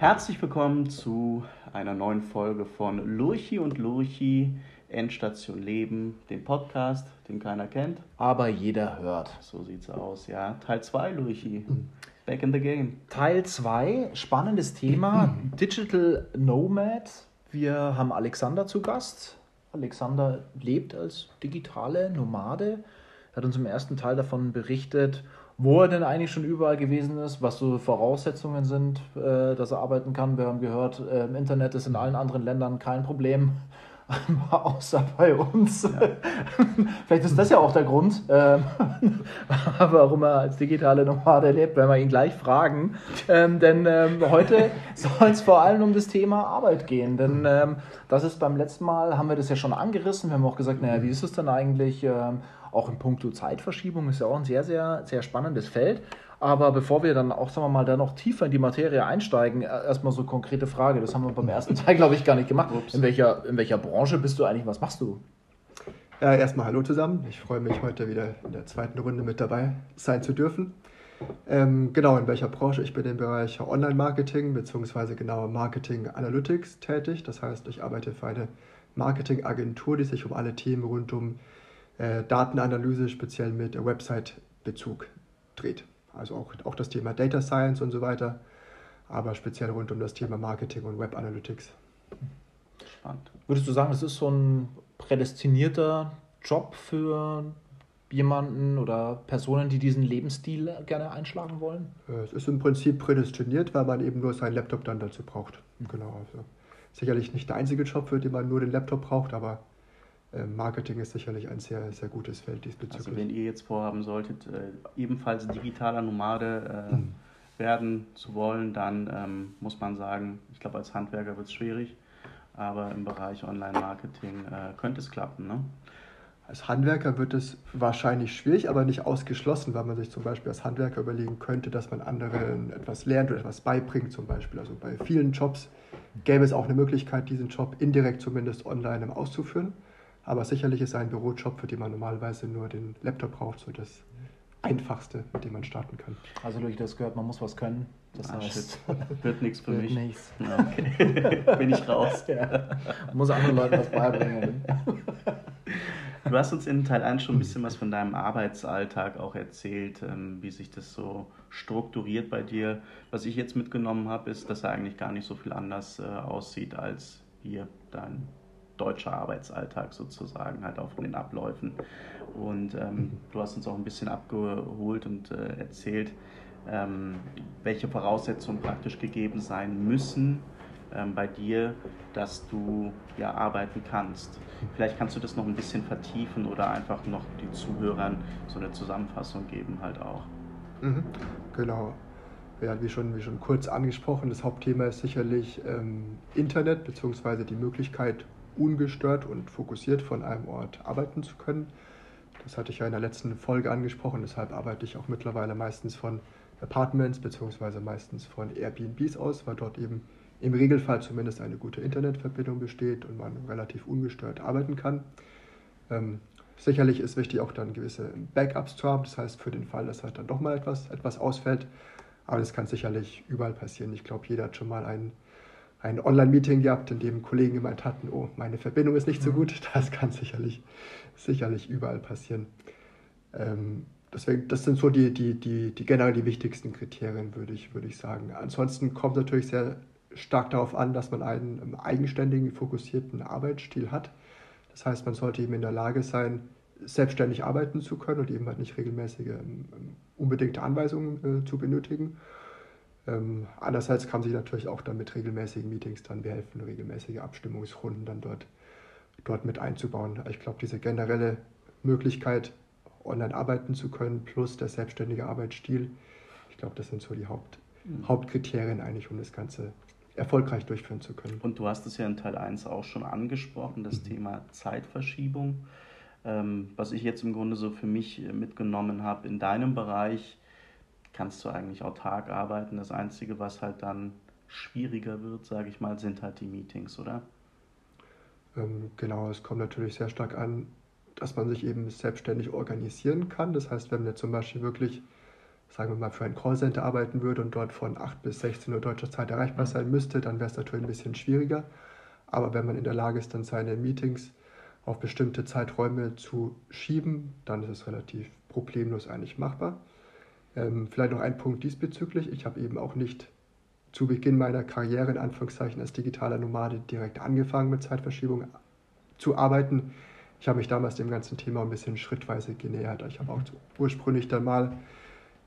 Herzlich willkommen zu einer neuen Folge von Lurchi und Lurchi Endstation Leben, dem Podcast, den keiner kennt. Aber jeder hört. So sieht's aus, ja. Teil 2, Lurchi. Back in the game. Teil 2, spannendes Thema, Digital Nomad. Wir haben Alexander zu Gast. Alexander lebt als digitale Nomade. Er hat uns im ersten Teil davon berichtet, wo er denn eigentlich schon überall gewesen ist, was so Voraussetzungen sind, äh, dass er arbeiten kann. Wir haben gehört, äh, im Internet ist in allen anderen Ländern kein Problem, außer bei uns. Ja. Vielleicht ist das ja auch der Grund, ähm, warum er als digitale Nomade lebt, wenn wir ihn gleich fragen. Ähm, denn ähm, heute soll es vor allem um das Thema Arbeit gehen. Denn ähm, das ist beim letzten Mal, haben wir das ja schon angerissen. Wir haben auch gesagt, naja, wie ist es denn eigentlich? Auch in puncto Zeitverschiebung ist ja auch ein sehr, sehr, sehr spannendes Feld. Aber bevor wir dann auch, sagen wir mal, da noch tiefer in die Materie einsteigen, äh, erstmal so konkrete Frage. Das haben wir beim ersten Teil, glaube ich, gar nicht gemacht. In welcher, in welcher Branche bist du eigentlich? Was machst du? Ja, erstmal hallo zusammen. Ich freue mich, heute wieder in der zweiten Runde mit dabei sein zu dürfen. Ähm, genau, in welcher Branche? Ich bin im Bereich Online-Marketing bzw. genauer Marketing Analytics tätig. Das heißt, ich arbeite für eine Marketingagentur, die sich um alle Themen rund um äh, Datenanalyse, speziell mit Website-Bezug dreht. Also auch, auch das Thema Data Science und so weiter, aber speziell rund um das Thema Marketing und Web Analytics. Spannend. Würdest du sagen, das ist so ein prädestinierter Job für jemanden oder Personen, die diesen Lebensstil gerne einschlagen wollen? Äh, es ist im Prinzip prädestiniert, weil man eben nur seinen Laptop dann dazu braucht. Genau. Also sicherlich nicht der einzige Job, für den man nur den Laptop braucht, aber Marketing ist sicherlich ein sehr, sehr gutes Feld diesbezüglich. Also wenn ihr jetzt vorhaben solltet, äh, ebenfalls digitaler Nomade äh, mhm. werden zu wollen, dann ähm, muss man sagen, ich glaube als Handwerker wird es schwierig, aber im Bereich Online-Marketing äh, könnte es klappen. Ne? Als Handwerker wird es wahrscheinlich schwierig, aber nicht ausgeschlossen, weil man sich zum Beispiel als Handwerker überlegen könnte, dass man anderen etwas lernt oder etwas beibringt zum Beispiel. Also bei vielen Jobs gäbe es auch eine Möglichkeit, diesen Job indirekt zumindest online auszuführen. Aber sicherlich ist ein Bürojob, für den man normalerweise nur den Laptop braucht, so das einfachste, mit dem man starten kann. Also, durch das gehört, man muss was können. Das ah, heißt, wird nichts für wird mich. Nichts. Okay. Bin ich raus. Ja. Muss anderen Leuten was beibringen. Du hast uns in Teil 1 schon ein bisschen was von deinem Arbeitsalltag auch erzählt, ähm, wie sich das so strukturiert bei dir. Was ich jetzt mitgenommen habe, ist, dass er eigentlich gar nicht so viel anders äh, aussieht als hier dein deutscher Arbeitsalltag sozusagen, halt auch von den Abläufen. Und ähm, du hast uns auch ein bisschen abgeholt und äh, erzählt, ähm, welche Voraussetzungen praktisch gegeben sein müssen ähm, bei dir, dass du ja arbeiten kannst. Vielleicht kannst du das noch ein bisschen vertiefen oder einfach noch die Zuhörern so eine Zusammenfassung geben halt auch. Mhm, genau. Ja, wie schon, wie schon kurz angesprochen, das Hauptthema ist sicherlich ähm, Internet bzw. die Möglichkeit, ungestört und fokussiert von einem Ort arbeiten zu können. Das hatte ich ja in der letzten Folge angesprochen, deshalb arbeite ich auch mittlerweile meistens von Apartments bzw. meistens von Airbnbs aus, weil dort eben im Regelfall zumindest eine gute Internetverbindung besteht und man relativ ungestört arbeiten kann. Ähm, sicherlich ist wichtig auch dann gewisse Backups zu haben, das heißt für den Fall, dass halt dann doch mal etwas, etwas ausfällt. Aber das kann sicherlich überall passieren. Ich glaube, jeder hat schon mal einen ein Online-Meeting gehabt, in dem Kollegen gemeint hatten, oh, meine Verbindung ist nicht so mhm. gut. Das kann sicherlich, sicherlich überall passieren. Ähm, deswegen, das sind so die, die, die, die generell die wichtigsten Kriterien, würde ich, würde ich sagen. Ansonsten kommt natürlich sehr stark darauf an, dass man einen eigenständigen, fokussierten Arbeitsstil hat. Das heißt, man sollte eben in der Lage sein, selbstständig arbeiten zu können und eben halt nicht regelmäßige ähm, unbedingte Anweisungen äh, zu benötigen. Ähm, andererseits kann sich natürlich auch dann mit regelmäßigen Meetings dann behelfen, regelmäßige Abstimmungsrunden dann dort, dort mit einzubauen. Ich glaube, diese generelle Möglichkeit, online arbeiten zu können, plus der selbstständige Arbeitsstil, ich glaube, das sind so die Haupt, mhm. Hauptkriterien eigentlich, um das Ganze erfolgreich durchführen zu können. Und du hast es ja in Teil 1 auch schon angesprochen, das mhm. Thema Zeitverschiebung. Ähm, was ich jetzt im Grunde so für mich mitgenommen habe, in deinem Bereich kannst du eigentlich autark arbeiten. Das Einzige, was halt dann schwieriger wird, sage ich mal, sind halt die Meetings, oder? Ähm, genau, es kommt natürlich sehr stark an, dass man sich eben selbstständig organisieren kann. Das heißt, wenn wir zum Beispiel wirklich sagen wir mal, für ein Callcenter arbeiten würde und dort von 8 bis 16 Uhr deutscher Zeit erreichbar sein müsste, dann wäre es natürlich ein bisschen schwieriger. Aber wenn man in der Lage ist, dann seine Meetings auf bestimmte Zeiträume zu schieben, dann ist es relativ problemlos eigentlich machbar. Ähm, vielleicht noch ein Punkt diesbezüglich. Ich habe eben auch nicht zu Beginn meiner Karriere in Anführungszeichen als digitaler Nomade direkt angefangen mit Zeitverschiebung zu arbeiten. Ich habe mich damals dem ganzen Thema ein bisschen schrittweise genähert. Ich habe auch ursprünglich dann mal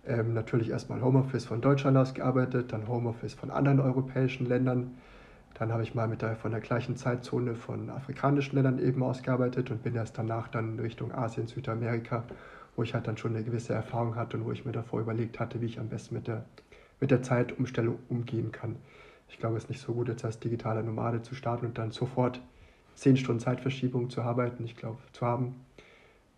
ähm, natürlich erstmal Homeoffice von Deutschland aus gearbeitet, dann Homeoffice von anderen europäischen Ländern. Dann habe ich mal mit der, von der gleichen Zeitzone von afrikanischen Ländern eben ausgearbeitet und bin erst danach dann Richtung Asien, Südamerika, wo ich halt dann schon eine gewisse Erfahrung hatte und wo ich mir davor überlegt hatte, wie ich am besten mit der, mit der Zeitumstellung umgehen kann. Ich glaube, es ist nicht so gut, jetzt als digitaler Nomade zu starten und dann sofort zehn Stunden Zeitverschiebung zu arbeiten, ich glaube, zu haben.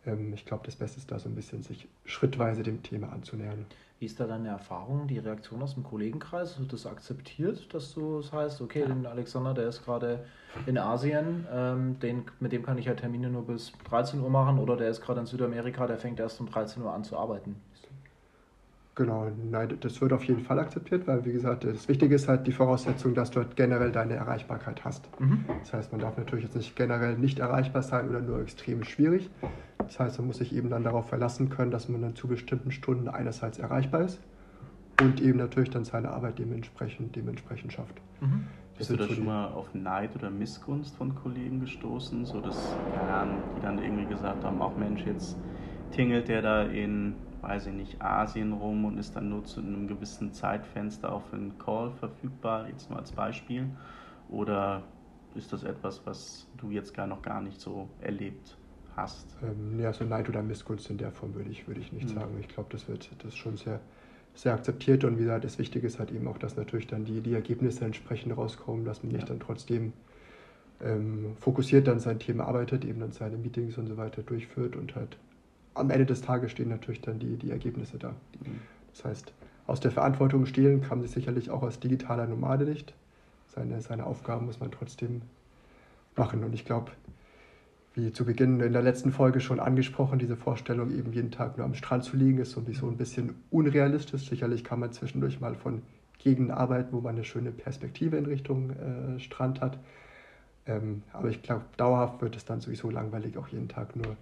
Ähm, ich glaube, das Beste ist da so ein bisschen sich schrittweise dem Thema anzunähern. Wie ist da deine Erfahrung, die Reaktion aus dem Kollegenkreis? Wird das akzeptiert, dass du es das heißt, okay, ja. den Alexander, der ist gerade in Asien, ähm, den, mit dem kann ich ja Termine nur bis 13 Uhr machen oder der ist gerade in Südamerika, der fängt erst um 13 Uhr an zu arbeiten? Genau, nein, das wird auf jeden Fall akzeptiert, weil wie gesagt, das Wichtige ist halt die Voraussetzung, dass du halt generell deine Erreichbarkeit hast. Mhm. Das heißt, man darf natürlich jetzt nicht generell nicht erreichbar sein oder nur extrem schwierig. Das heißt, man muss sich eben dann darauf verlassen können, dass man dann zu bestimmten Stunden einerseits erreichbar ist und eben natürlich dann seine Arbeit dementsprechend, dementsprechend schafft. Mhm. Bist du da schon mal auf Neid oder Missgunst von Kollegen gestoßen, so dass, die dann irgendwie gesagt haben, auch Mensch, jetzt tingelt der da in weiß ich nicht, Asien rum und ist dann nur zu einem gewissen Zeitfenster auf einen Call verfügbar, jetzt nur als Beispiel? Oder ist das etwas, was du jetzt gar noch gar nicht so erlebt hast? Ähm, ja, so Neid oder Missgunst in der Form würde ich, würde ich nicht mhm. sagen. Ich glaube, das wird das schon sehr, sehr akzeptiert und wie gesagt, das Wichtige ist halt eben auch, dass natürlich dann die, die Ergebnisse entsprechend rauskommen, dass man ja. nicht dann trotzdem ähm, fokussiert dann sein Thema arbeitet, eben dann seine Meetings und so weiter durchführt und halt am Ende des Tages stehen natürlich dann die, die Ergebnisse da. Mhm. Das heißt, aus der Verantwortung stehlen kann sich sicherlich auch als digitaler Nomade nicht. Seine, seine Aufgaben muss man trotzdem machen. Und ich glaube, wie zu Beginn in der letzten Folge schon angesprochen, diese Vorstellung, eben jeden Tag nur am Strand zu liegen, ist sowieso ein bisschen unrealistisch. Sicherlich kann man zwischendurch mal von Gegenden arbeiten, wo man eine schöne Perspektive in Richtung äh, Strand hat. Ähm, aber ich glaube, dauerhaft wird es dann sowieso langweilig, auch jeden Tag nur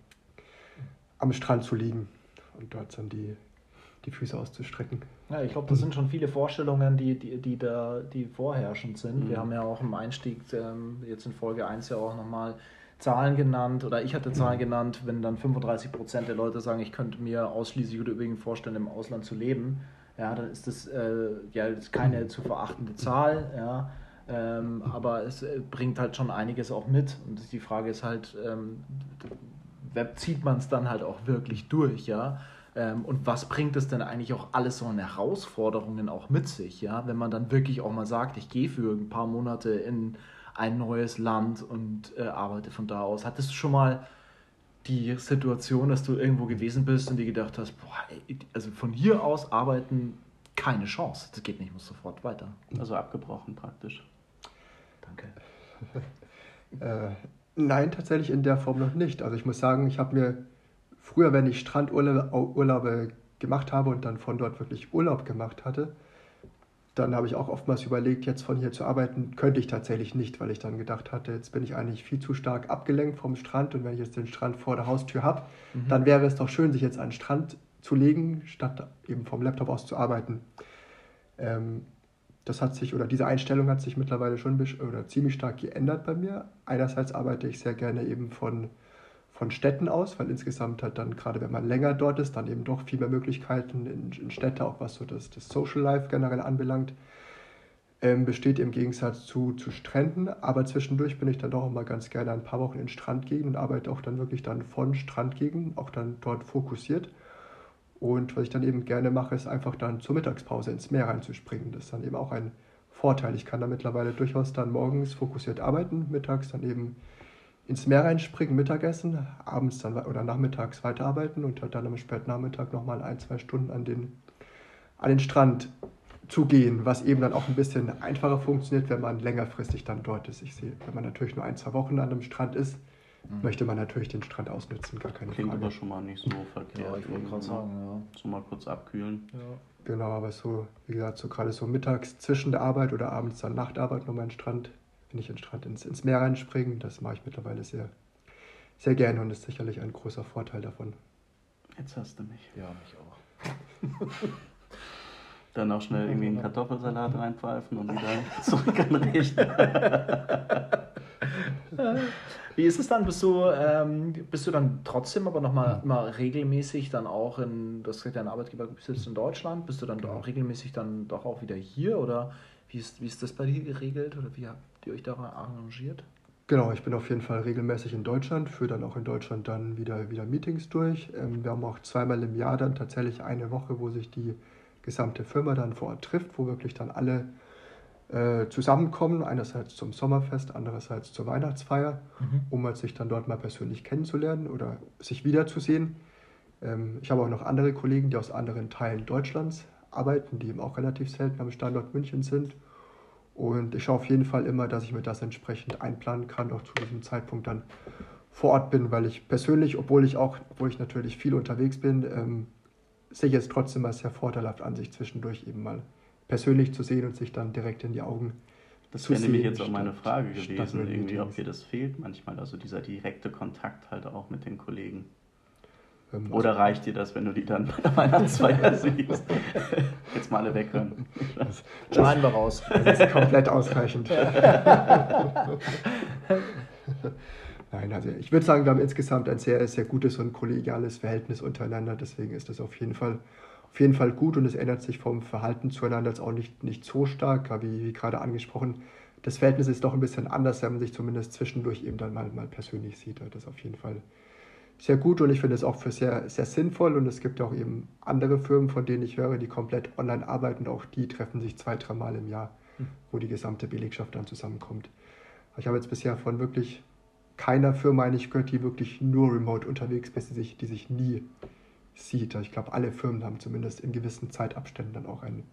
am Strand zu liegen und dort dann die, die Füße auszustrecken. Ja, ich glaube, das sind schon viele Vorstellungen, die, die, die da die vorherrschend sind. Mhm. Wir haben ja auch im Einstieg ähm, jetzt in Folge 1 ja auch nochmal Zahlen genannt oder ich hatte Zahlen genannt, wenn dann 35 Prozent der Leute sagen, ich könnte mir ausschließlich oder übrigens vorstellen, im Ausland zu leben, ja, dann ist das äh, ja ist keine zu verachtende Zahl, ja. Ähm, aber es äh, bringt halt schon einiges auch mit. Und die Frage ist halt, ähm, zieht man es dann halt auch wirklich durch, ja. Ähm, und was bringt es denn eigentlich auch alles so an Herausforderungen auch mit sich, ja, wenn man dann wirklich auch mal sagt, ich gehe für ein paar Monate in ein neues Land und äh, arbeite von da aus. Hattest du schon mal die Situation, dass du irgendwo gewesen bist und dir gedacht hast, boah, ey, also von hier aus arbeiten keine Chance, das geht nicht, ich muss sofort weiter. Also abgebrochen praktisch. Danke. äh, Nein, tatsächlich in der Form noch nicht. Also ich muss sagen, ich habe mir früher, wenn ich Strandurlaube gemacht habe und dann von dort wirklich Urlaub gemacht hatte, dann habe ich auch oftmals überlegt, jetzt von hier zu arbeiten, könnte ich tatsächlich nicht, weil ich dann gedacht hatte, jetzt bin ich eigentlich viel zu stark abgelenkt vom Strand und wenn ich jetzt den Strand vor der Haustür habe, mhm. dann wäre es doch schön, sich jetzt an den Strand zu legen, statt eben vom Laptop aus zu arbeiten. Ähm, das hat sich, oder diese Einstellung hat sich mittlerweile schon oder ziemlich stark geändert bei mir. Einerseits arbeite ich sehr gerne eben von, von Städten aus, weil insgesamt halt dann, gerade wenn man länger dort ist, dann eben doch viel mehr Möglichkeiten in, in Städte, auch was so das, das Social Life generell anbelangt, ähm, besteht im Gegensatz zu, zu Stränden. Aber zwischendurch bin ich dann doch immer ganz gerne ein paar Wochen in Strandgegenden und arbeite auch dann wirklich dann von Strandgegenden, auch dann dort fokussiert. Und was ich dann eben gerne mache, ist einfach dann zur Mittagspause ins Meer reinzuspringen. Das ist dann eben auch ein Vorteil. Ich kann da mittlerweile durchaus dann morgens fokussiert arbeiten, mittags dann eben ins Meer reinspringen, Mittagessen, abends dann oder nachmittags weiterarbeiten und halt dann am Spätnachmittag nochmal ein, zwei Stunden an den, an den Strand zu gehen, was eben dann auch ein bisschen einfacher funktioniert, wenn man längerfristig dann dort ist. Ich sehe, wenn man natürlich nur ein, zwei Wochen an einem Strand ist, mhm. möchte man natürlich den Strand ausnutzen, gar keine Klingt Frage. aber schon mal nicht so verkehrt. Ja, ich wollte gerade sagen, ja. So mal kurz abkühlen. ja. Genau, aber so, wie gesagt, so gerade so mittags zwischen der Arbeit oder abends dann Nachtarbeit nochmal in den Strand, wenn ich in den Strand ins, ins Meer reinspringen, das mache ich mittlerweile sehr, sehr gerne und ist sicherlich ein großer Vorteil davon. Jetzt hast du mich. Ja, mich auch. Dann auch schnell irgendwie einen Kartoffelsalat reinpfeifen und wieder zurück an den Rechner. Wie ist es dann? Bist du, ähm, bist du dann trotzdem aber nochmal immer regelmäßig dann auch in, du hast gesagt, dein Arbeitgeber sitzt in Deutschland, bist du dann auch regelmäßig dann doch auch wieder hier oder wie ist, wie ist das bei dir geregelt oder wie habt ihr euch da arrangiert? Genau, ich bin auf jeden Fall regelmäßig in Deutschland, führe dann auch in Deutschland dann wieder, wieder Meetings durch. Ähm, wir haben auch zweimal im Jahr dann tatsächlich eine Woche, wo sich die gesamte Firma dann vor Ort trifft, wo wirklich dann alle äh, zusammenkommen, einerseits zum Sommerfest, andererseits zur Weihnachtsfeier, Mhm. um halt sich dann dort mal persönlich kennenzulernen oder sich wiederzusehen. Ähm, ich habe auch noch andere Kollegen, die aus anderen Teilen Deutschlands arbeiten, die eben auch relativ selten am Standort München sind. Und ich schaue auf jeden Fall immer, dass ich mir das entsprechend einplanen kann, auch zu diesem Zeitpunkt dann vor Ort bin, weil ich persönlich, obwohl ich auch, obwohl ich natürlich viel unterwegs bin, ähm, sehe es trotzdem als sehr vorteilhaft an, sich zwischendurch eben mal persönlich zu sehen und sich dann direkt in die Augen Das zu wäre nämlich sehen, jetzt auch meine Frage gewesen, irgendwie, ob dir das fehlt manchmal, also dieser direkte Kontakt halt auch mit den Kollegen. Ähm, Oder reicht dir das, wenn du die dann bei der Weihnachtsfeier siehst? Jetzt mal alle weghören. Schneiden wir raus. Das ist komplett ausreichend. Nein, also ich würde sagen, wir haben insgesamt ein sehr, sehr gutes und kollegiales Verhältnis untereinander. Deswegen ist das auf jeden Fall, auf jeden Fall gut und es ändert sich vom Verhalten zueinander jetzt auch nicht, nicht so stark, wie, wie gerade angesprochen. Das Verhältnis ist doch ein bisschen anders, wenn man sich zumindest zwischendurch eben dann mal, mal persönlich sieht. Das ist auf jeden Fall sehr gut und ich finde es auch für sehr, sehr sinnvoll. Und es gibt auch eben andere Firmen, von denen ich höre, die komplett online arbeiten. Auch die treffen sich zwei, dreimal im Jahr, wo die gesamte Belegschaft dann zusammenkommt. Ich habe jetzt bisher von wirklich keiner Firma eigentlich gehört, die wirklich nur remote unterwegs ist, die sich, die sich nie sieht. Ich glaube, alle Firmen haben zumindest in gewissen Zeitabständen dann auch ein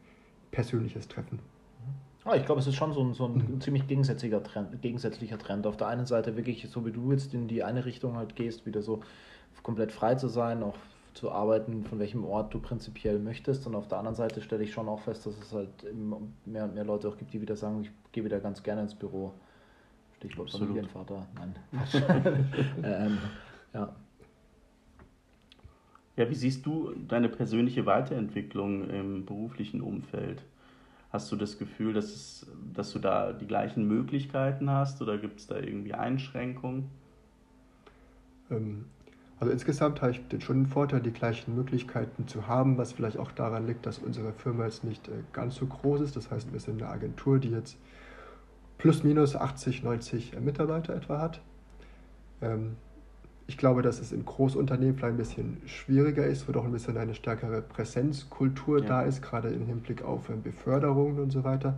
persönliches Treffen. Ah, ich glaube, es ist schon so ein, so ein ziemlich gegensätzlicher Trend, gegensätzlicher Trend. Auf der einen Seite wirklich, so wie du jetzt in die eine Richtung halt gehst, wieder so komplett frei zu sein, auch zu arbeiten, von welchem Ort du prinzipiell möchtest. Und auf der anderen Seite stelle ich schon auch fest, dass es halt immer mehr und mehr Leute auch gibt, die wieder sagen, ich gehe wieder ganz gerne ins Büro. Stichwort Absolut. Familienvater. Nein. ähm, ja. Ja, wie siehst du deine persönliche Weiterentwicklung im beruflichen Umfeld? Hast du das Gefühl, dass, es, dass du da die gleichen Möglichkeiten hast oder gibt es da irgendwie Einschränkungen? Ähm, Also insgesamt habe ich den schon den Vorteil, die gleichen Möglichkeiten zu haben, was vielleicht auch daran liegt, dass unsere Firma jetzt nicht äh, ganz so groß ist. Das heißt, wir sind eine Agentur, die jetzt plus minus 80, 90 Mitarbeiter etwa hat. Ich glaube, dass es in Großunternehmen vielleicht ein bisschen schwieriger ist, wo doch ein bisschen eine stärkere Präsenzkultur Ja. da ist, gerade im Hinblick auf ähm, Beförderungen und so weiter.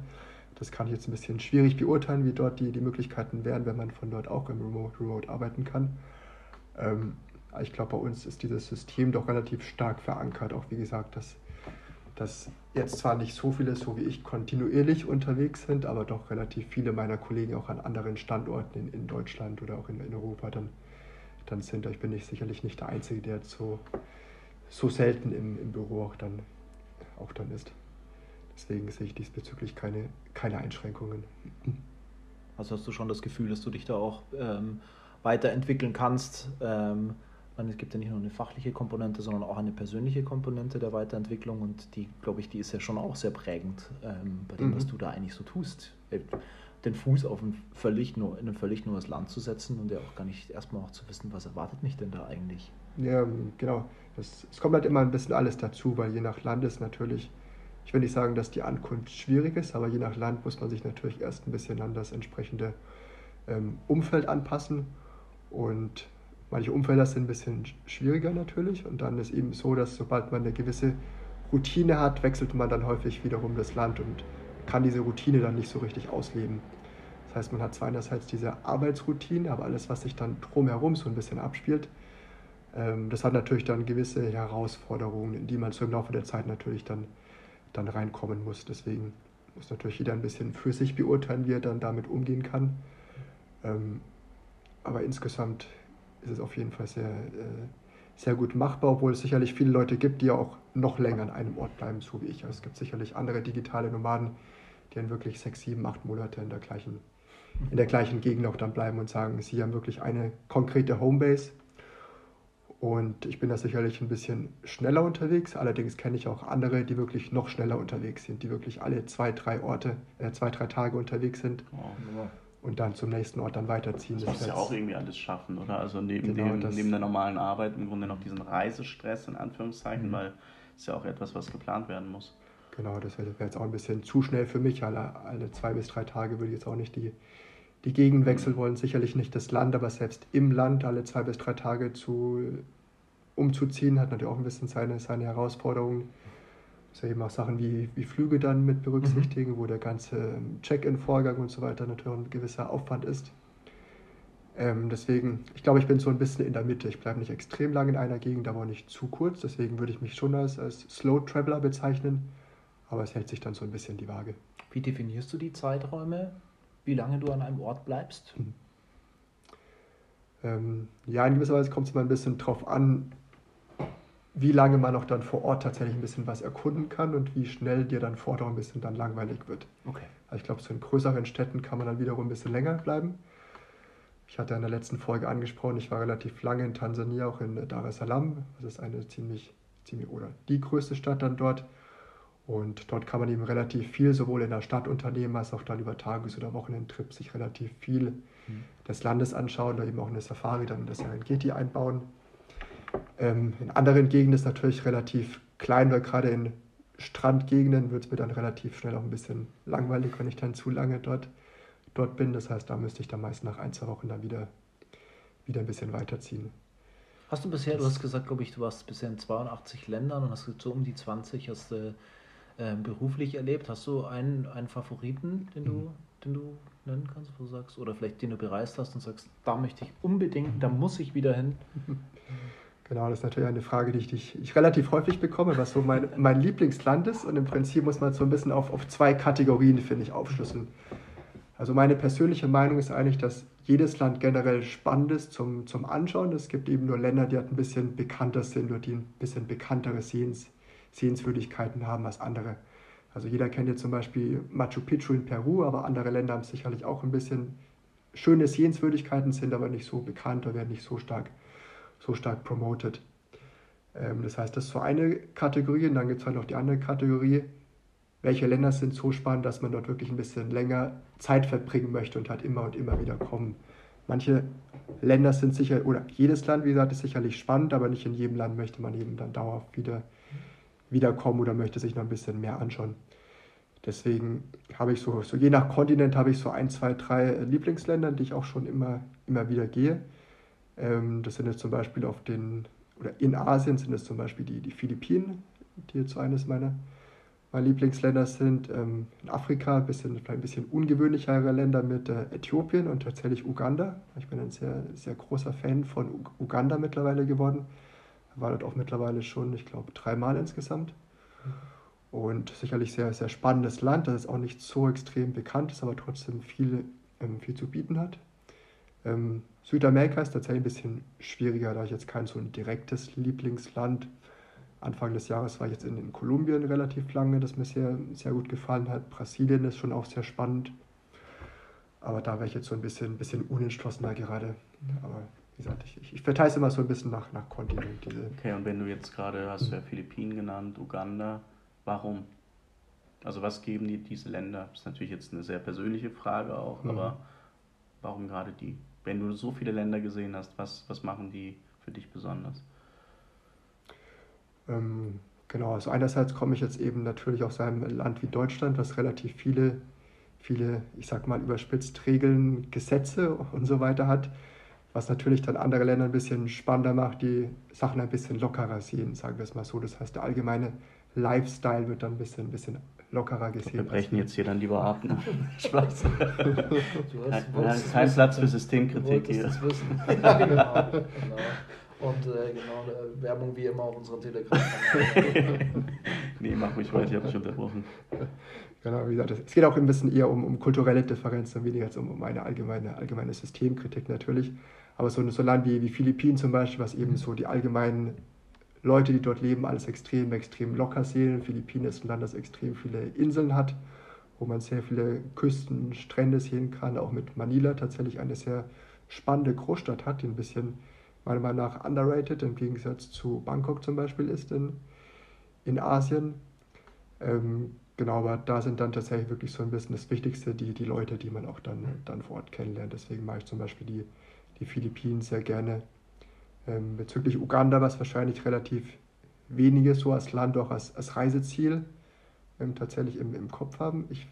Das kann ich jetzt ein bisschen schwierig beurteilen, wie dort die, die Möglichkeiten wären, wenn man von dort auch im Remote, Remote arbeiten kann. Ähm, ich glaube, bei uns ist dieses System doch relativ stark verankert. Auch wie gesagt, dass, dass jetzt zwar nicht so viele, so wie ich, kontinuierlich unterwegs sind, aber doch relativ viele meiner Kollegen auch an anderen Standorten in, in Deutschland oder auch in, in Europa dann, dann sind. Ich bin nicht, sicherlich nicht der Einzige, der so, so selten im, im Büro auch dann, auch dann ist. Deswegen sehe ich diesbezüglich keine, keine Einschränkungen. Also hast du schon das Gefühl, dass du dich da auch ähm, weiterentwickeln kannst. Ähm, es gibt ja nicht nur eine fachliche Komponente, sondern auch eine persönliche Komponente der Weiterentwicklung und die, glaube ich, die ist ja schon auch sehr prägend ähm, bei dem, Mhm. was du da eigentlich so tust. Den Fuß auf ein völlig in ein völlig neues Land zu setzen und ja auch gar nicht erstmal auch zu wissen, was erwartet mich denn da eigentlich. Ja, genau. Das, es kommt halt immer ein bisschen alles dazu, weil je nach Land ist natürlich, ich will nicht sagen, dass die Ankunft schwierig ist, aber je nach Land muss man sich natürlich erst ein bisschen an das entsprechende ähm, Umfeld anpassen. Und manche Umfelder sind ein bisschen sch- schwieriger natürlich. Und dann ist eben so, dass sobald man eine gewisse Routine hat, wechselt man dann häufig wiederum das Land und kann diese Routine dann nicht so richtig ausleben. Das heißt, man hat zwar einerseits diese Arbeitsroutine, aber alles, was sich dann drumherum so ein bisschen abspielt, ähm, das hat natürlich dann gewisse Herausforderungen, in die man so im Laufe der Zeit natürlich dann, dann reinkommen muss. Deswegen muss natürlich jeder ein bisschen für sich beurteilen, wie er dann damit umgehen kann. Ähm, aber insgesamt ist es auf jeden Fall sehr, äh, sehr gut machbar, obwohl es sicherlich viele Leute gibt, die auch noch länger an einem Ort bleiben, so wie ich. Also es gibt sicherlich andere digitale Nomaden, die dann wirklich sechs, sieben, acht Monate in der gleichen, in der gleichen Gegend auch dann bleiben und sagen, sie haben wirklich eine konkrete Homebase. Und ich bin da sicherlich ein bisschen schneller unterwegs. Allerdings kenne ich auch andere, die wirklich noch schneller unterwegs sind, die wirklich alle zwei, drei Orte, äh, zwei, drei Tage unterwegs sind. Oh und dann zum nächsten Ort dann weiterziehen. Das muss ja auch irgendwie alles schaffen, oder? Also neben, genau, dem, neben der normalen Arbeit im Grunde noch diesen Reisestress in Anführungszeichen, mhm. weil es ja auch etwas, was geplant werden muss. Genau, das wäre jetzt auch ein bisschen zu schnell für mich. Alle, alle zwei bis drei Tage würde ich jetzt auch nicht die, die Gegend wechseln wollen. Sicherlich nicht das Land, aber selbst im Land alle zwei bis drei Tage zu, umzuziehen, hat natürlich auch ein bisschen seine, seine Herausforderungen muss ja eben auch Sachen wie, wie Flüge dann mit berücksichtigen, mhm. wo der ganze Check-in-Vorgang und so weiter natürlich ein gewisser Aufwand ist. Ähm, deswegen, ich glaube, ich bin so ein bisschen in der Mitte. Ich bleibe nicht extrem lang in einer Gegend, aber auch nicht zu kurz. Deswegen würde ich mich schon als, als Slow Traveler bezeichnen. Aber es hält sich dann so ein bisschen die Waage. Wie definierst du die Zeiträume, wie lange du an einem Ort bleibst? Hm. Ähm, ja, in gewisser Weise kommt es mal ein bisschen drauf an, wie lange man auch dann vor Ort tatsächlich ein bisschen was erkunden kann und wie schnell dir dann vor Ort ein bisschen dann langweilig wird. Okay. Also ich glaube, so in größeren Städten kann man dann wiederum ein bisschen länger bleiben. Ich hatte in der letzten Folge angesprochen, ich war relativ lange in Tansania, auch in Dar es Salaam. Das ist eine ziemlich, ziemlich oder die größte Stadt dann dort. Und dort kann man eben relativ viel, sowohl in der Stadt unternehmen, als auch dann über Tages- oder Wochenendtrips sich relativ viel mhm. des Landes anschauen oder eben auch eine Safari dann in das Serengeti einbauen. Ähm, in anderen Gegenden ist es natürlich relativ klein, weil gerade in Strandgegenden wird es mir dann relativ schnell auch ein bisschen langweilig, wenn ich dann zu lange dort, dort bin. Das heißt, da müsste ich dann meist nach ein, zwei Wochen dann wieder, wieder ein bisschen weiterziehen. Hast du bisher, das du hast gesagt, glaube ich, du warst bisher in 82 Ländern und hast so um die 20 hast du äh, beruflich erlebt. Hast du einen, einen Favoriten, den du, mhm. den du nennen kannst, wo du sagst, oder vielleicht den du bereist hast und sagst, da möchte ich unbedingt, da muss ich wieder hin? Genau, das ist natürlich eine Frage, die ich, die ich relativ häufig bekomme, was so mein, mein Lieblingsland ist. Und im Prinzip muss man so ein bisschen auf, auf zwei Kategorien, finde ich, aufschlüsseln. Also meine persönliche Meinung ist eigentlich, dass jedes Land generell spannend ist zum, zum Anschauen. Es gibt eben nur Länder, die halt ein bisschen bekannter sind oder die ein bisschen bekanntere Sehens, Sehenswürdigkeiten haben als andere. Also jeder kennt jetzt zum Beispiel Machu Picchu in Peru, aber andere Länder haben sicherlich auch ein bisschen schöne Sehenswürdigkeiten, sind aber nicht so bekannt oder werden nicht so stark so stark promoted. Ähm, das heißt, das ist so eine Kategorie und dann gibt es halt noch die andere Kategorie, welche Länder sind so spannend, dass man dort wirklich ein bisschen länger Zeit verbringen möchte und halt immer und immer wieder kommen. Manche Länder sind sicher, oder jedes Land, wie gesagt, ist sicherlich spannend, aber nicht in jedem Land möchte man eben dann dauerhaft wieder wiederkommen oder möchte sich noch ein bisschen mehr anschauen. Deswegen habe ich so, so je nach Kontinent habe ich so ein, zwei, drei Lieblingsländer, die ich auch schon immer, immer wieder gehe. Ähm, das sind jetzt zum Beispiel auf den, oder in Asien sind es zum Beispiel die, die Philippinen, die jetzt so eines meiner, meiner Lieblingsländer sind. Ähm, in Afrika ein bisschen, ein bisschen ungewöhnlichere Länder mit äh, Äthiopien und tatsächlich Uganda. Ich bin ein sehr, sehr großer Fan von U Uganda mittlerweile geworden. War dort auch mittlerweile schon, ich glaube, dreimal insgesamt. Und sicherlich sehr, sehr spannendes Land, das ist auch nicht so extrem bekannt ist, aber trotzdem viel, ähm, viel zu bieten hat. Ähm, Südamerika ist tatsächlich ein bisschen schwieriger, da ich jetzt kein so ein direktes Lieblingsland. Anfang des Jahres war ich jetzt in, in Kolumbien relativ lange, das mir sehr, sehr gut gefallen hat. Brasilien ist schon auch sehr spannend. Aber da wäre ich jetzt so ein bisschen, bisschen unentschlossener gerade. Aber wie gesagt, ich, ich verteile es immer so ein bisschen nach, nach Kontinent. Diese okay, und wenn du jetzt gerade, hast du ja Philippinen genannt, Uganda, warum? Also was geben dir diese Länder? Das ist natürlich jetzt eine sehr persönliche Frage auch, mhm. aber warum gerade die? wenn du so viele Länder gesehen hast, was, was machen die für dich besonders? Ähm, genau, also einerseits komme ich jetzt eben natürlich aus einem Land wie Deutschland, was relativ viele, viele, ich sag mal, überspitzt Regeln, Gesetze und so weiter hat, was natürlich dann andere Länder ein bisschen spannender macht, die Sachen ein bisschen lockerer sehen, sagen wir es mal so. Das heißt, der allgemeine Lifestyle wird dann ein bisschen, ein bisschen lockerer gesehen. Wir brechen jetzt hier dann lieber ab. Ne? Spaß. kein, kein Platz für Systemkritik hier. Das wissen. ja, genau, genau. Und äh, genau, äh, Werbung wie immer auf unserer telegram Nee, mach mich weiter, ich habe mich unterbrochen. Genau, wie gesagt, es geht auch ein bisschen eher um, um kulturelle Differenzen, weniger als um, um eine allgemeine, allgemeine Systemkritik natürlich. Aber so, so ein Land wie, wie Philippinen zum Beispiel, was eben so die allgemeinen Leute, die dort leben, alles extrem, extrem locker sehen. Philippinen ist ein Land, das extrem viele Inseln hat, wo man sehr viele Küsten, Strände sehen kann. Auch mit Manila tatsächlich eine sehr spannende Großstadt hat, die ein bisschen meiner Meinung nach underrated im Gegensatz zu Bangkok zum Beispiel ist in, in Asien. Ähm, genau, aber da sind dann tatsächlich wirklich so ein bisschen das Wichtigste, die, die Leute, die man auch dann, dann vor Ort kennenlernt. Deswegen mache ich zum Beispiel die, die Philippinen sehr gerne. Ähm, bezüglich Uganda, was wahrscheinlich relativ wenige so als Land auch als, als Reiseziel ähm, tatsächlich im, im Kopf haben. Ich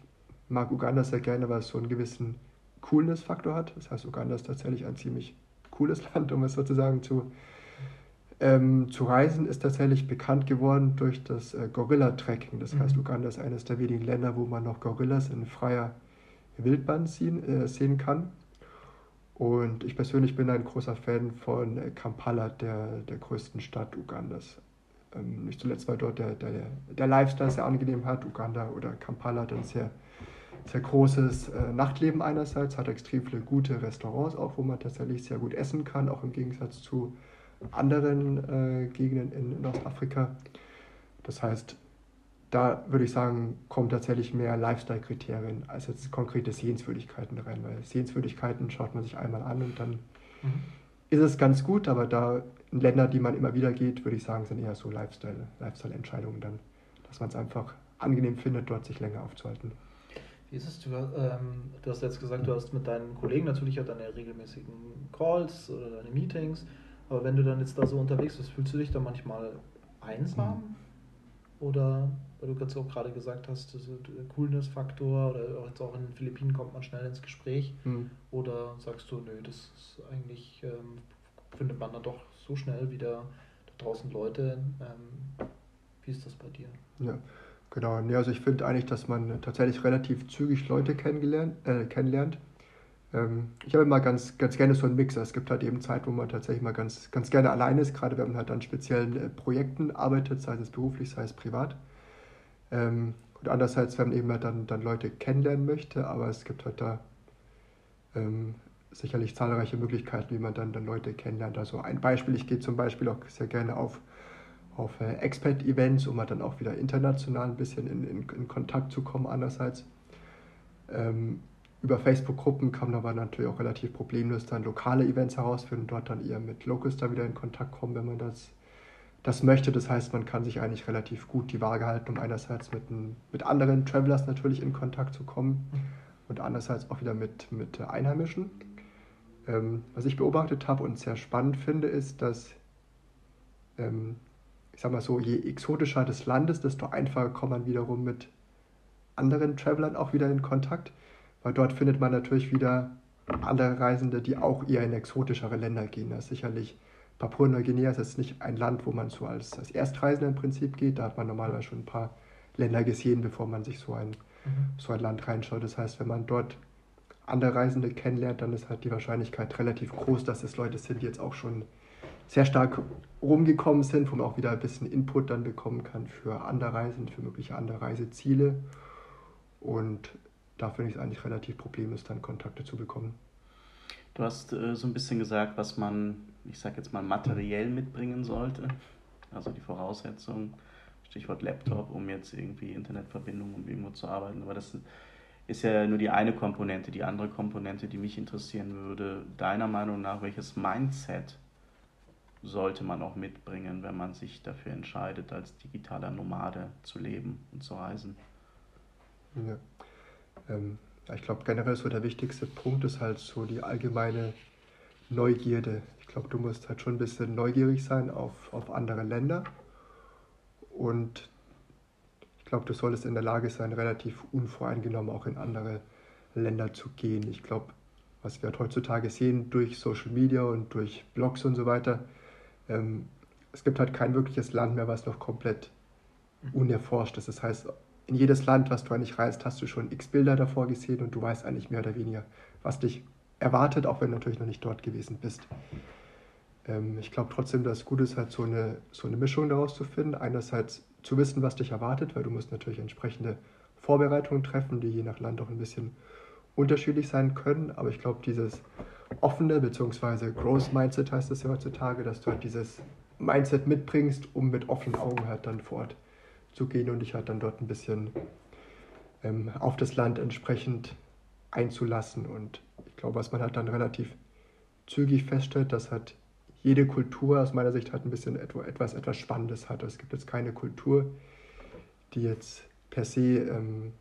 mag Uganda sehr gerne, weil es so einen gewissen Coolness-Faktor hat. Das heißt, Uganda ist tatsächlich ein ziemlich cooles Land, um es sozusagen zu, ähm, zu reisen, ist tatsächlich bekannt geworden durch das äh, Gorilla-Tracking. Das mhm. heißt, Uganda ist eines der wenigen Länder, wo man noch Gorillas in freier Wildbahn sehen, äh, sehen kann. Und ich persönlich bin ein großer Fan von äh, Kampala, der, der größten Stadt Ugandas. Ähm, nicht zuletzt, weil dort der, der, der Lifestyle sehr angenehm hat. Uganda oder Kampala ein sehr, sehr großes äh, Nachtleben einerseits, hat extrem viele gute Restaurants auch, wo man tatsächlich sehr gut essen kann, auch im Gegensatz zu anderen äh, Gegenden in Nordafrika. Das heißt, da würde ich sagen, kommen tatsächlich mehr Lifestyle-Kriterien als jetzt konkrete Sehenswürdigkeiten rein, weil Sehenswürdigkeiten schaut man sich einmal an und dann mhm. ist es ganz gut, aber da in Länder, die man immer wieder geht, würde ich sagen, sind eher so Lifestyle, Lifestyle-Entscheidungen dann, dass man es einfach angenehm findet, dort sich länger aufzuhalten. Wie ist es? Du, ähm, du hast jetzt gesagt, du hast mit deinen Kollegen natürlich auch deine regelmäßigen Calls oder deine Meetings, aber wenn du dann jetzt da so unterwegs bist, fühlst du dich da manchmal einsam? Mhm. Oder weil du jetzt auch gerade gesagt hast, der Coolness-Faktor oder auch jetzt auch in den Philippinen kommt man schnell ins Gespräch. Mhm. Oder sagst du, nö, das ist eigentlich, ähm, findet man da doch so schnell wieder da draußen Leute. Ähm, wie ist das bei dir? Ja, genau. Ja, also ich finde eigentlich, dass man tatsächlich relativ zügig Leute kennengelernt, äh, kennenlernt. Ähm, ich habe immer ganz, ganz gerne so einen Mix. Es gibt halt eben Zeit, wo man tatsächlich mal ganz, ganz gerne allein ist, gerade wenn man halt an speziellen äh, Projekten arbeitet, sei es beruflich, sei es privat. Ähm, und andererseits, wenn man eben halt dann, dann Leute kennenlernen möchte, aber es gibt halt da ähm, sicherlich zahlreiche Möglichkeiten, wie man dann, dann Leute kennenlernt. Also ein Beispiel, ich gehe zum Beispiel auch sehr gerne auf, auf äh, Expat-Events, um halt dann auch wieder international ein bisschen in, in, in Kontakt zu kommen andererseits. Ähm, über Facebook-Gruppen kann man aber natürlich auch relativ problemlos dann lokale Events herausfinden, dort dann eher mit Locals da wieder in Kontakt kommen, wenn man das das möchte. Das heißt, man kann sich eigentlich relativ gut die Waage halten, um einerseits mit, mit anderen Travelers natürlich in Kontakt zu kommen und andererseits auch wieder mit, mit Einheimischen. Ähm, was ich beobachtet habe und sehr spannend finde, ist, dass, ähm, ich sag mal so, je exotischer das Land ist, desto einfacher kommt man wiederum mit anderen Travelern auch wieder in Kontakt, weil dort findet man natürlich wieder andere Reisende, die auch eher in exotischere Länder gehen. Das ist sicherlich Papua-Neuguinea ist jetzt nicht ein Land, wo man so als, als Erstreisender im Prinzip geht. Da hat man normalerweise schon ein paar Länder gesehen, bevor man sich so ein, mhm. so ein Land reinschaut. Das heißt, wenn man dort andere Reisende kennenlernt, dann ist halt die Wahrscheinlichkeit relativ groß, dass es Leute sind, die jetzt auch schon sehr stark rumgekommen sind, wo man auch wieder ein bisschen Input dann bekommen kann für andere Reisen, für mögliche andere Reiseziele. Und da finde ich es eigentlich relativ problemlos, dann Kontakte zu bekommen. Du hast äh, so ein bisschen gesagt, was man ich sage jetzt mal, materiell mitbringen sollte. Also die Voraussetzung, Stichwort Laptop, um jetzt irgendwie Internetverbindung, um irgendwo zu arbeiten. Aber das ist ja nur die eine Komponente. Die andere Komponente, die mich interessieren würde, deiner Meinung nach, welches Mindset sollte man auch mitbringen, wenn man sich dafür entscheidet, als digitaler Nomade zu leben und zu reisen? Ja, ähm, ich glaube generell so der wichtigste Punkt ist halt so die allgemeine Neugierde. Ich glaube, du musst halt schon ein bisschen neugierig sein auf, auf andere Länder. Und ich glaube, du solltest in der Lage sein, relativ unvoreingenommen auch in andere Länder zu gehen. Ich glaube, was wir halt heutzutage sehen durch Social Media und durch Blogs und so weiter, ähm, es gibt halt kein wirkliches Land mehr, was noch komplett unerforscht ist. Das heißt, in jedes Land, was du eigentlich reist, hast du schon x Bilder davor gesehen und du weißt eigentlich mehr oder weniger, was dich erwartet, auch wenn du natürlich noch nicht dort gewesen bist. Ähm, ich glaube trotzdem, dass es gut ist, halt so eine, so eine Mischung daraus zu finden. Einerseits zu wissen, was dich erwartet, weil du musst natürlich entsprechende Vorbereitungen treffen, die je nach Land auch ein bisschen unterschiedlich sein können. Aber ich glaube, dieses offene bzw. Growth Mindset heißt es ja heutzutage, dass du halt dieses Mindset mitbringst, um mit offenen Augen halt dann vor Ort zu gehen und dich halt dann dort ein bisschen ähm, auf das Land entsprechend einzulassen. Und ich glaube, was man halt dann relativ zügig feststellt, dass halt jede Kultur aus meiner Sicht halt ein bisschen etwas, etwas Spannendes hat. Es gibt jetzt keine Kultur, die jetzt per se ähm,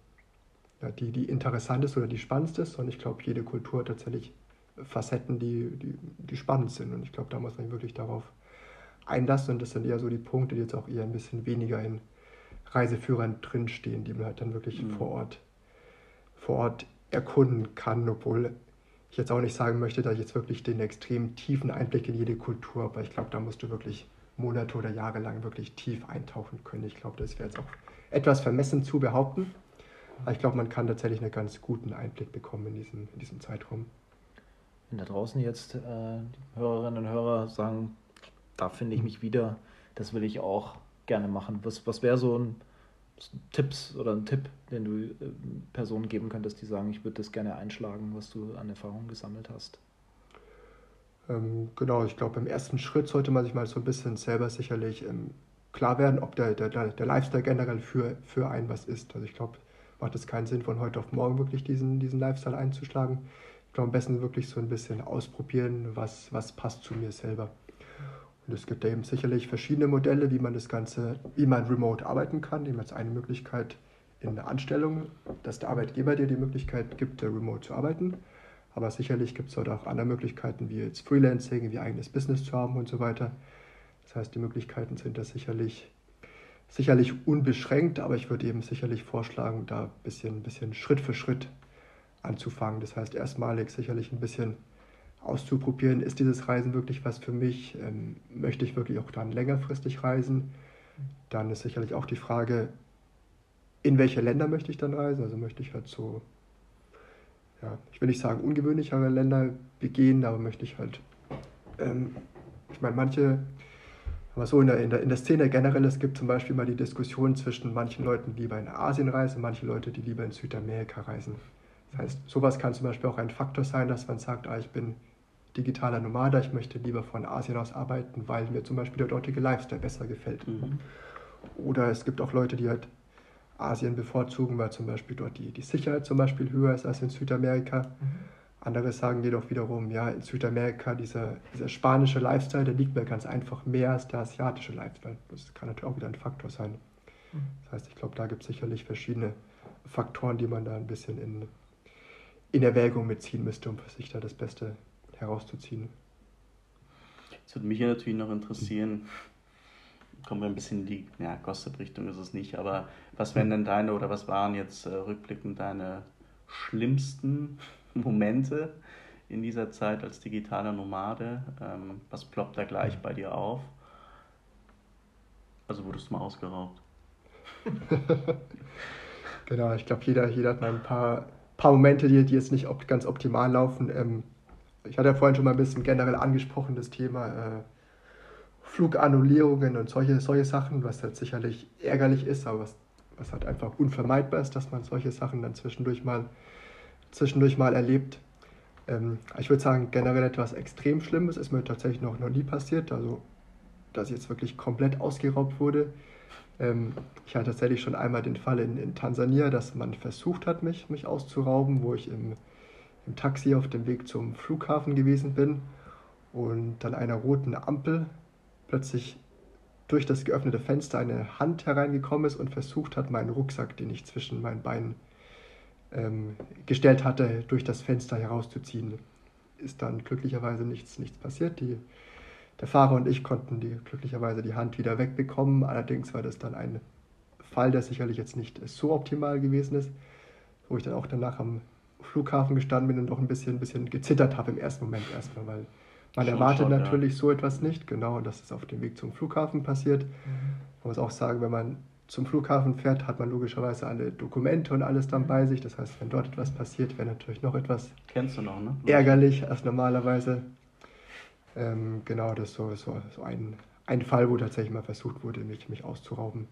ja, die, die interessant ist oder die spannendste ist, sondern ich glaube, jede Kultur hat tatsächlich Facetten, die, die, die spannend sind. Und ich glaube, da muss man wirklich darauf einlassen. Und das sind eher so die Punkte, die jetzt auch eher ein bisschen weniger in Reiseführern drinstehen, die man halt dann wirklich mhm. vor, Ort, vor Ort erkunden kann, obwohl ich jetzt auch nicht sagen möchte, dass ich jetzt wirklich den extrem tiefen Einblick in jede Kultur habe, ich glaube, da musst du wirklich Monate oder Jahre lang wirklich tief eintauchen können. Ich glaube, das wäre jetzt auch etwas vermessen zu behaupten. Aber ich glaube, man kann tatsächlich einen ganz guten Einblick bekommen in diesem, in diesem Zeitraum. Wenn da draußen jetzt äh, Hörerinnen und Hörer sagen, da finde ich mich wieder, das will ich auch gerne machen. Was, was wäre so ein Tipps oder ein Tipp, den du äh, Personen geben könntest, die sagen, ich würde das gerne einschlagen, was du an Erfahrungen gesammelt hast? Ähm, genau, ich glaube, im ersten Schritt sollte man sich mal so ein bisschen selber sicherlich ähm, klar werden, ob der, der, der Lifestyle generell für, für einen was ist. Also ich glaube, macht es keinen Sinn, von heute auf morgen wirklich diesen, diesen Lifestyle einzuschlagen. Glaube, am besten wirklich so ein bisschen ausprobieren, was, was passt zu mir selber. Und es gibt eben sicherlich verschiedene Modelle, wie man das Ganze, wie man remote arbeiten kann. Eben als eine Möglichkeit in der Anstellung, dass der Arbeitgeber dir die Möglichkeit gibt, remote zu arbeiten. Aber sicherlich gibt es dort auch andere Möglichkeiten, wie jetzt Freelancing, wie eigenes Business zu haben und so weiter. Das heißt, die Möglichkeiten sind da sicherlich, sicherlich unbeschränkt, aber ich würde eben sicherlich vorschlagen, da ein bisschen, bisschen Schritt für Schritt anzufangen. Das heißt, erstmalig sicherlich ein bisschen auszuprobieren, ist dieses Reisen wirklich was für mich? Ähm, möchte ich wirklich auch dann längerfristig reisen? Dann ist sicherlich auch die Frage, in welche Länder möchte ich dann reisen? Also möchte ich halt so, ja, ich will nicht sagen ungewöhnlichere Länder begehen, aber möchte ich halt, ähm, ich meine, manche, aber so in der, in, der, in der Szene generell, es gibt zum Beispiel mal die Diskussion zwischen manchen Leuten, die lieber in Asien reisen, manche Leute, die lieber in Südamerika reisen. Das heißt, sowas kann zum Beispiel auch ein Faktor sein, dass man sagt, ah, ich bin digitaler Nomade, ich möchte lieber von Asien aus arbeiten, weil mir zum Beispiel der dortige Lifestyle besser gefällt. Mhm. Oder es gibt auch Leute, die halt Asien bevorzugen, weil zum Beispiel dort die, die Sicherheit zum Beispiel höher ist als in Südamerika. Mhm. Andere sagen jedoch wiederum, ja, in Südamerika dieser, dieser spanische Lifestyle, der liegt mir ganz einfach mehr als der asiatische Lifestyle. Das kann natürlich auch wieder ein Faktor sein. Mhm. Das heißt, ich glaube, da gibt es sicherlich verschiedene Faktoren, die man da ein bisschen in, in Erwägung mitziehen müsste, um für sich da das Beste herauszuziehen. Jetzt würde mich ja natürlich noch interessieren, kommen wir ein bisschen in die ja, Gossip-Richtung ist es nicht, aber was wären denn deine oder was waren jetzt äh, rückblickend deine schlimmsten Momente in dieser Zeit als digitaler Nomade? Ähm, was ploppt da gleich bei dir auf? Also wurdest du mal ausgeraubt? genau, ich glaube, jeder, jeder hat mal ein paar, paar Momente, die, die jetzt nicht op ganz optimal laufen. Ähm, ich hatte ja vorhin schon mal ein bisschen generell angesprochen, das Thema äh, Flugannullierungen und solche, solche Sachen, was halt sicherlich ärgerlich ist, aber was, was halt einfach unvermeidbar ist, dass man solche Sachen dann zwischendurch mal, zwischendurch mal erlebt. Ähm, ich würde sagen, generell etwas extrem Schlimmes ist mir tatsächlich noch, noch nie passiert, also dass ich jetzt wirklich komplett ausgeraubt wurde. Ähm, ich hatte tatsächlich schon einmal den Fall in, in Tansania, dass man versucht hat, mich, mich auszurauben, wo ich im im Taxi auf dem Weg zum Flughafen gewesen bin und dann einer roten Ampel plötzlich durch das geöffnete Fenster eine Hand hereingekommen ist und versucht hat, meinen Rucksack, den ich zwischen meinen Beinen ähm, gestellt hatte, durch das Fenster herauszuziehen. Ist dann glücklicherweise nichts, nichts passiert. Die, der Fahrer und ich konnten die, glücklicherweise die Hand wieder wegbekommen. Allerdings war das dann ein Fall, der sicherlich jetzt nicht so optimal gewesen ist, wo ich dann auch danach am Flughafen gestanden bin und doch ein bisschen, ein bisschen gezittert habe im ersten Moment erstmal, weil man schon, erwartet schon, natürlich ja. so etwas nicht, genau, dass es auf dem Weg zum Flughafen passiert. Mhm. Man muss auch sagen, wenn man zum Flughafen fährt, hat man logischerweise alle Dokumente und alles dann bei sich. Das heißt, wenn dort etwas passiert, wäre natürlich noch etwas Kennst du noch, ne? ärgerlich als normalerweise. Ähm, genau, das ist so, so, so ein, ein Fall, wo tatsächlich mal versucht wurde, mich, mich auszurauben.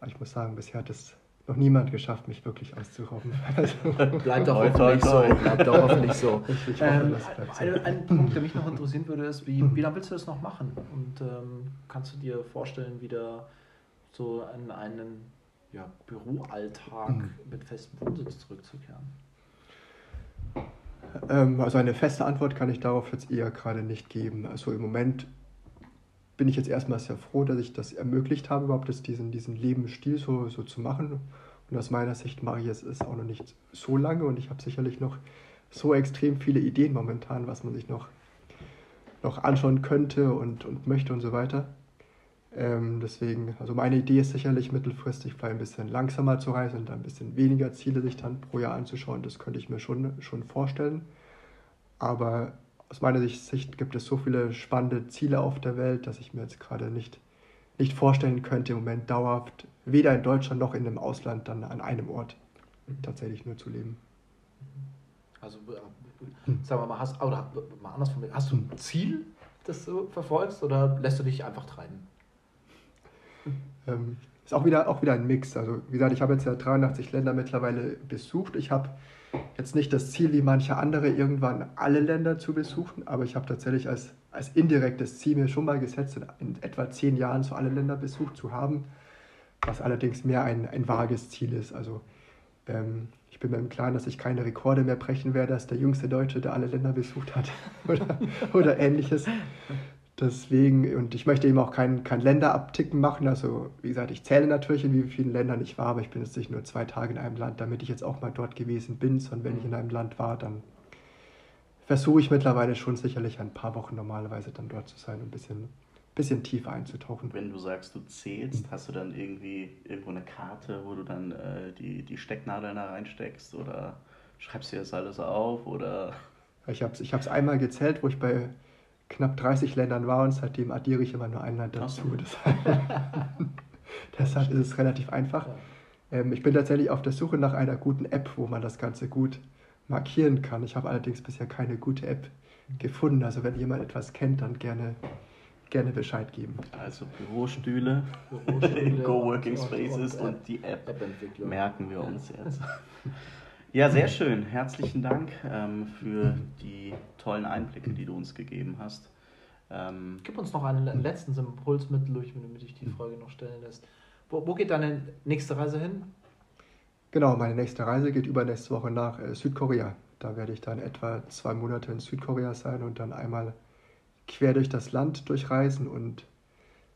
Aber ich muss sagen, bisher hat es noch niemand geschafft, mich wirklich auszurauben. Also, bleibt auch hoffentlich so. Bleibt auch hoffentlich so. Ich, ich hoffe, ähm, so. Ein, ein, Punkt, der mich noch interessieren würde, ist, wie, wie lange willst du das noch machen? Und ähm, kannst du dir vorstellen, wieder so in einen ja, Büroalltag mhm. mit festem Wohnsitz zurückzukehren? Ähm, also eine feste Antwort kann ich darauf jetzt eher gerade nicht geben. Also im Moment bin ich jetzt erstmal sehr froh, dass ich das ermöglicht habe, überhaupt das, diesen, diesen Lebensstil so, so zu machen. Und aus meiner Sicht mache ich es auch noch nicht so lange und ich habe sicherlich noch so extrem viele Ideen momentan, was man sich noch, noch anschauen könnte und, und möchte und so weiter. Ähm, deswegen, also meine Idee ist sicherlich mittelfristig vielleicht ein bisschen langsamer zu reisen und ein bisschen weniger Ziele sich dann pro Jahr anzuschauen. Das könnte ich mir schon, schon vorstellen. Aber aus meiner Sicht gibt es so viele spannende Ziele auf der Welt, dass ich mir jetzt gerade nicht, nicht vorstellen könnte, im Moment dauerhaft, weder in Deutschland noch in dem Ausland, dann an einem Ort tatsächlich nur zu leben. Also, äh, sagen wir mal, hast, oder mal anders von mir, hast du ein Ziel, das du verfolgst, oder lässt du dich einfach treiben? Ähm, ist auch wieder, auch wieder ein Mix. Also, wie gesagt, ich habe jetzt ja 83 Länder mittlerweile besucht. Ich habe jetzt nicht das Ziel, wie manche andere, irgendwann alle Länder zu besuchen, aber ich habe tatsächlich als, als indirektes Ziel mir schon mal gesetzt, in etwa zehn Jahren so alle Länder besucht zu haben, was allerdings mehr ein, ein vages Ziel ist. Also ähm, ich bin mir im Klaren, dass ich keine Rekorde mehr brechen werde als der jüngste Deutsche, der alle Länder besucht hat oder, oder ähnliches. Deswegen, und ich möchte eben auch kein, kein Länderabticken machen. Also, wie gesagt, ich zähle natürlich, in wie vielen Ländern ich war, aber ich bin jetzt nicht nur zwei Tage in einem Land, damit ich jetzt auch mal dort gewesen bin, sondern wenn ich in einem Land war, dann versuche ich mittlerweile schon sicherlich ein paar Wochen normalerweise dann dort zu sein und ein bisschen, bisschen tiefer einzutauchen. Wenn du sagst, du zählst, hast du dann irgendwie irgendwo eine Karte, wo du dann äh, die, die Stecknadeln da reinsteckst oder schreibst du das alles auf oder... Ich habe es ich einmal gezählt, wo ich bei knapp 30 Ländern war und seitdem addiere ich immer nur ein Land dazu. Deshalb, deshalb ist es relativ einfach. Ähm, ich bin tatsächlich auf der Suche nach einer guten App, wo man das Ganze gut markieren kann. Ich habe allerdings bisher keine gute App gefunden. Also wenn jemand etwas kennt, dann gerne, gerne Bescheid geben. Also Bürostühle, Bürostühle Coworking Spaces und, und die App, App merken wir uns jetzt. Ja, sehr schön. Herzlichen Dank ähm, für die tollen Einblicke, die du uns gegeben hast. Ähm, Gib uns noch einen letzten Impuls mit, Luch, damit ich die Frage noch stellen lässt. Wo, wo, geht deine nächste Reise hin? Genau, meine nächste Reise geht übernächste Woche nach äh, Südkorea. Da werde ich dann etwa zwei Monate in Südkorea sein und dann einmal quer durch das Land durchreisen und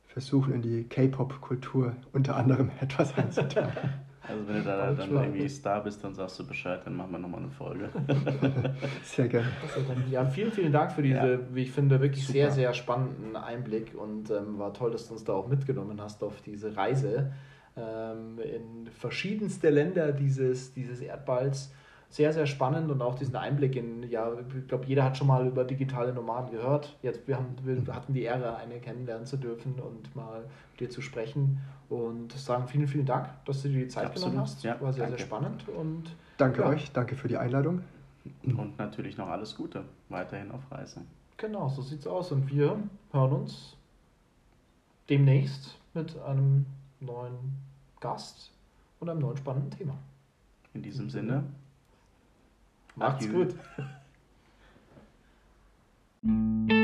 versuchen, in die K-Pop-Kultur unter anderem etwas einzutauchen. Also wenn du da dann irgendwie Star bist, dann sagst du Bescheid, dann machen wir nochmal eine Folge. Sehr gerne. Ja, vielen, vielen Dank für diese, ja. wie ich finde, wirklich Super. sehr, sehr spannenden Einblick und ähm, war toll, dass du uns da auch mitgenommen hast auf diese Reise ähm, in verschiedenste Länder dieses, dieses Erdballs sehr, sehr spannend und auch diesen Einblick in, ja, ich glaube, jeder hat schon mal über digitale Nomaden gehört. Jetzt, wir, haben, wir hatten die Ehre, eine kennenlernen zu dürfen und mal mit dir zu sprechen und sagen vielen, vielen Dank, dass du dir die Zeit Absolut. genommen hast. Ja, War sehr, danke. sehr spannend und danke ja. euch, danke für die Einladung. Und natürlich noch alles Gute weiterhin auf Reise. Genau, so sieht's aus und wir hören uns demnächst mit einem neuen Gast und einem neuen spannenden Thema. In diesem Sinne. Macht's gut.